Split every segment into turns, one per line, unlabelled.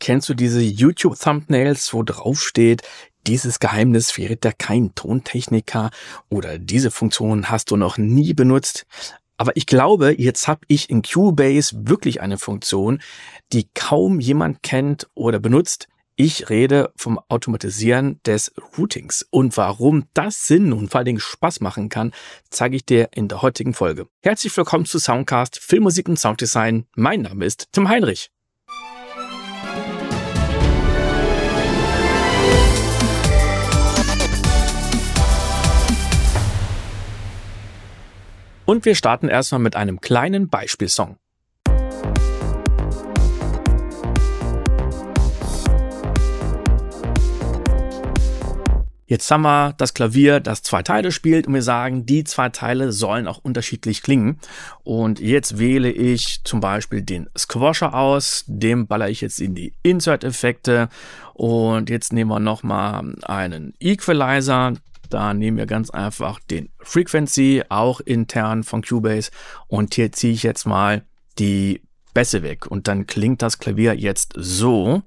Kennst du diese YouTube-Thumbnails, wo drauf steht, dieses Geheimnis verrät da kein Tontechniker oder diese Funktion hast du noch nie benutzt? Aber ich glaube, jetzt habe ich in Cubase wirklich eine Funktion, die kaum jemand kennt oder benutzt. Ich rede vom Automatisieren des Routings. Und warum das Sinn und vor allen Dingen Spaß machen kann, zeige ich dir in der heutigen Folge. Herzlich willkommen zu Soundcast Filmmusik und Sounddesign. Mein Name ist Tim Heinrich. Und wir starten erstmal mit einem kleinen Beispielsong. Jetzt haben wir das Klavier, das zwei Teile spielt und wir sagen, die zwei Teile sollen auch unterschiedlich klingen. Und jetzt wähle ich zum Beispiel den Squasher aus, dem baller ich jetzt in die Insert-Effekte und jetzt nehmen wir nochmal einen Equalizer, da nehmen wir ganz einfach den Frequency, auch intern von Cubase. Und hier ziehe ich jetzt mal die Bässe weg. Und dann klingt das Klavier jetzt so.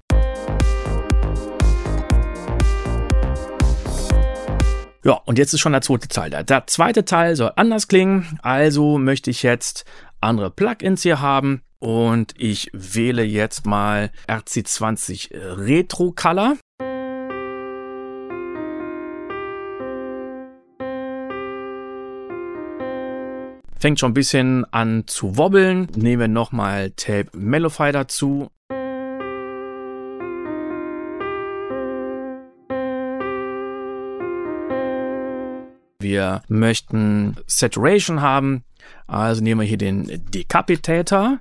Ja, und jetzt ist schon der zweite Teil da. Der zweite Teil soll anders klingen. Also möchte ich jetzt andere Plugins hier haben. Und ich wähle jetzt mal RC20 Retro Color. Fängt schon ein bisschen an zu wobbeln. Nehmen wir nochmal Tape Mellowfy dazu. Wir möchten Saturation haben. Also nehmen wir hier den Decapitator.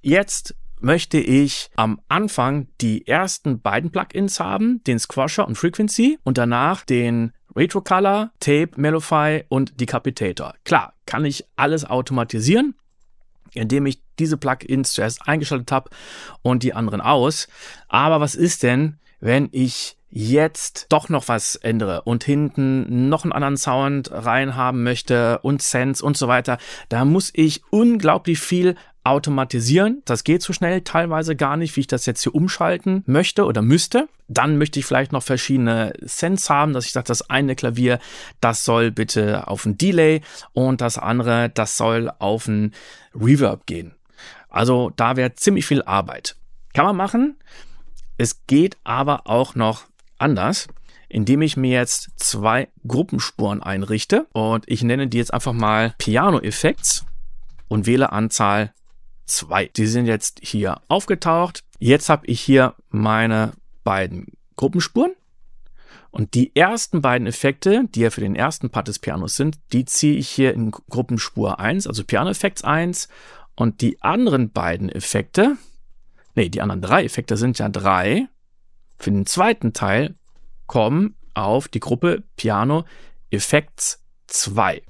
Jetzt möchte ich am Anfang die ersten beiden Plugins haben, den Squasher und Frequency und danach den Retrocolor, Tape, Mellowfy und Decapitator. Klar, kann ich alles automatisieren, indem ich diese Plugins zuerst eingeschaltet habe und die anderen aus. Aber was ist denn, wenn ich jetzt doch noch was ändere und hinten noch einen anderen Sound reinhaben möchte und Sense und so weiter, da muss ich unglaublich viel automatisieren. Das geht so schnell teilweise gar nicht, wie ich das jetzt hier umschalten möchte oder müsste. Dann möchte ich vielleicht noch verschiedene Sense haben, dass ich sage, das eine Klavier, das soll bitte auf ein Delay und das andere, das soll auf ein Reverb gehen. Also da wäre ziemlich viel Arbeit. Kann man machen. Es geht aber auch noch anders, indem ich mir jetzt zwei Gruppenspuren einrichte und ich nenne die jetzt einfach mal Piano Effects und wähle Anzahl 2. Die sind jetzt hier aufgetaucht. Jetzt habe ich hier meine beiden Gruppenspuren. Und die ersten beiden Effekte, die ja für den ersten Part des Pianos sind, die ziehe ich hier in Gruppenspur 1, also Piano Effects 1. Und die anderen beiden Effekte, nee, die anderen drei Effekte sind ja drei. Für den zweiten Teil kommen auf die Gruppe Piano Effects 2.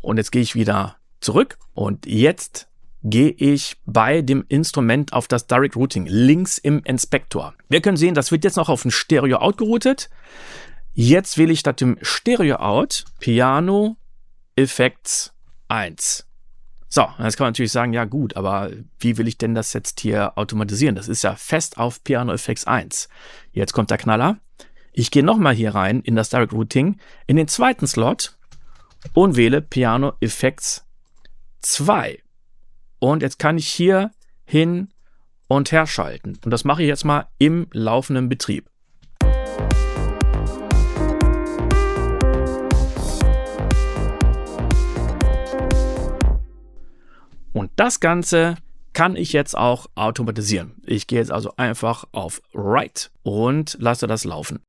Und jetzt gehe ich wieder zurück und jetzt gehe ich bei dem Instrument auf das Direct Routing links im Inspektor. Wir können sehen, das wird jetzt noch auf ein Stereo Out geroutet. Jetzt wähle ich statt dem Stereo Out Piano Effects 1. So, jetzt kann man natürlich sagen, ja gut, aber wie will ich denn das jetzt hier automatisieren? Das ist ja fest auf Piano Effects 1. Jetzt kommt der Knaller. Ich gehe nochmal hier rein in das Direct Routing, in den zweiten Slot und wähle Piano Effects 2. Und jetzt kann ich hier hin und her schalten. Und das mache ich jetzt mal im laufenden Betrieb. Und das Ganze kann ich jetzt auch automatisieren. Ich gehe jetzt also einfach auf Write und lasse das laufen.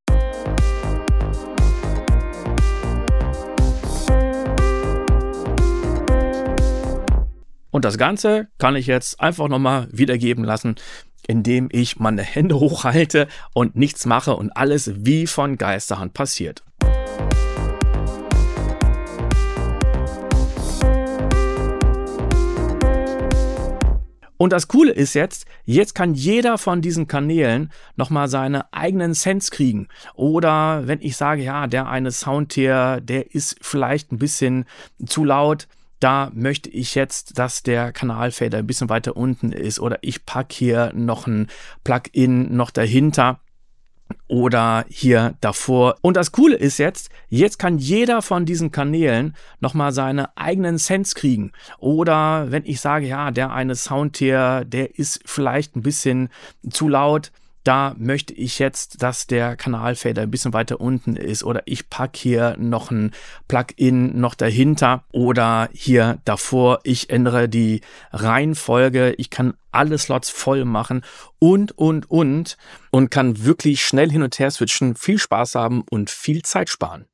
Und das Ganze kann ich jetzt einfach nochmal wiedergeben lassen, indem ich meine Hände hochhalte und nichts mache und alles wie von Geisterhand passiert. Und das Coole ist jetzt, jetzt kann jeder von diesen Kanälen nochmal seine eigenen Sense kriegen. Oder wenn ich sage, ja, der eine Sound hier, der ist vielleicht ein bisschen zu laut, da möchte ich jetzt, dass der Kanalfader ein bisschen weiter unten ist oder ich packe hier noch ein Plugin noch dahinter oder hier davor. Und das Coole ist jetzt, jetzt kann jeder von diesen Kanälen nochmal seine eigenen Sens kriegen. Oder wenn ich sage, ja, der eine Sound hier, der ist vielleicht ein bisschen zu laut, da möchte ich jetzt, dass der Kanalfader ein bisschen weiter unten ist oder ich packe hier noch ein Plugin noch dahinter oder hier davor. Ich ändere die Reihenfolge. Ich kann alle Slots voll machen und, und, und und kann wirklich schnell hin und her switchen, viel Spaß haben und viel Zeit sparen.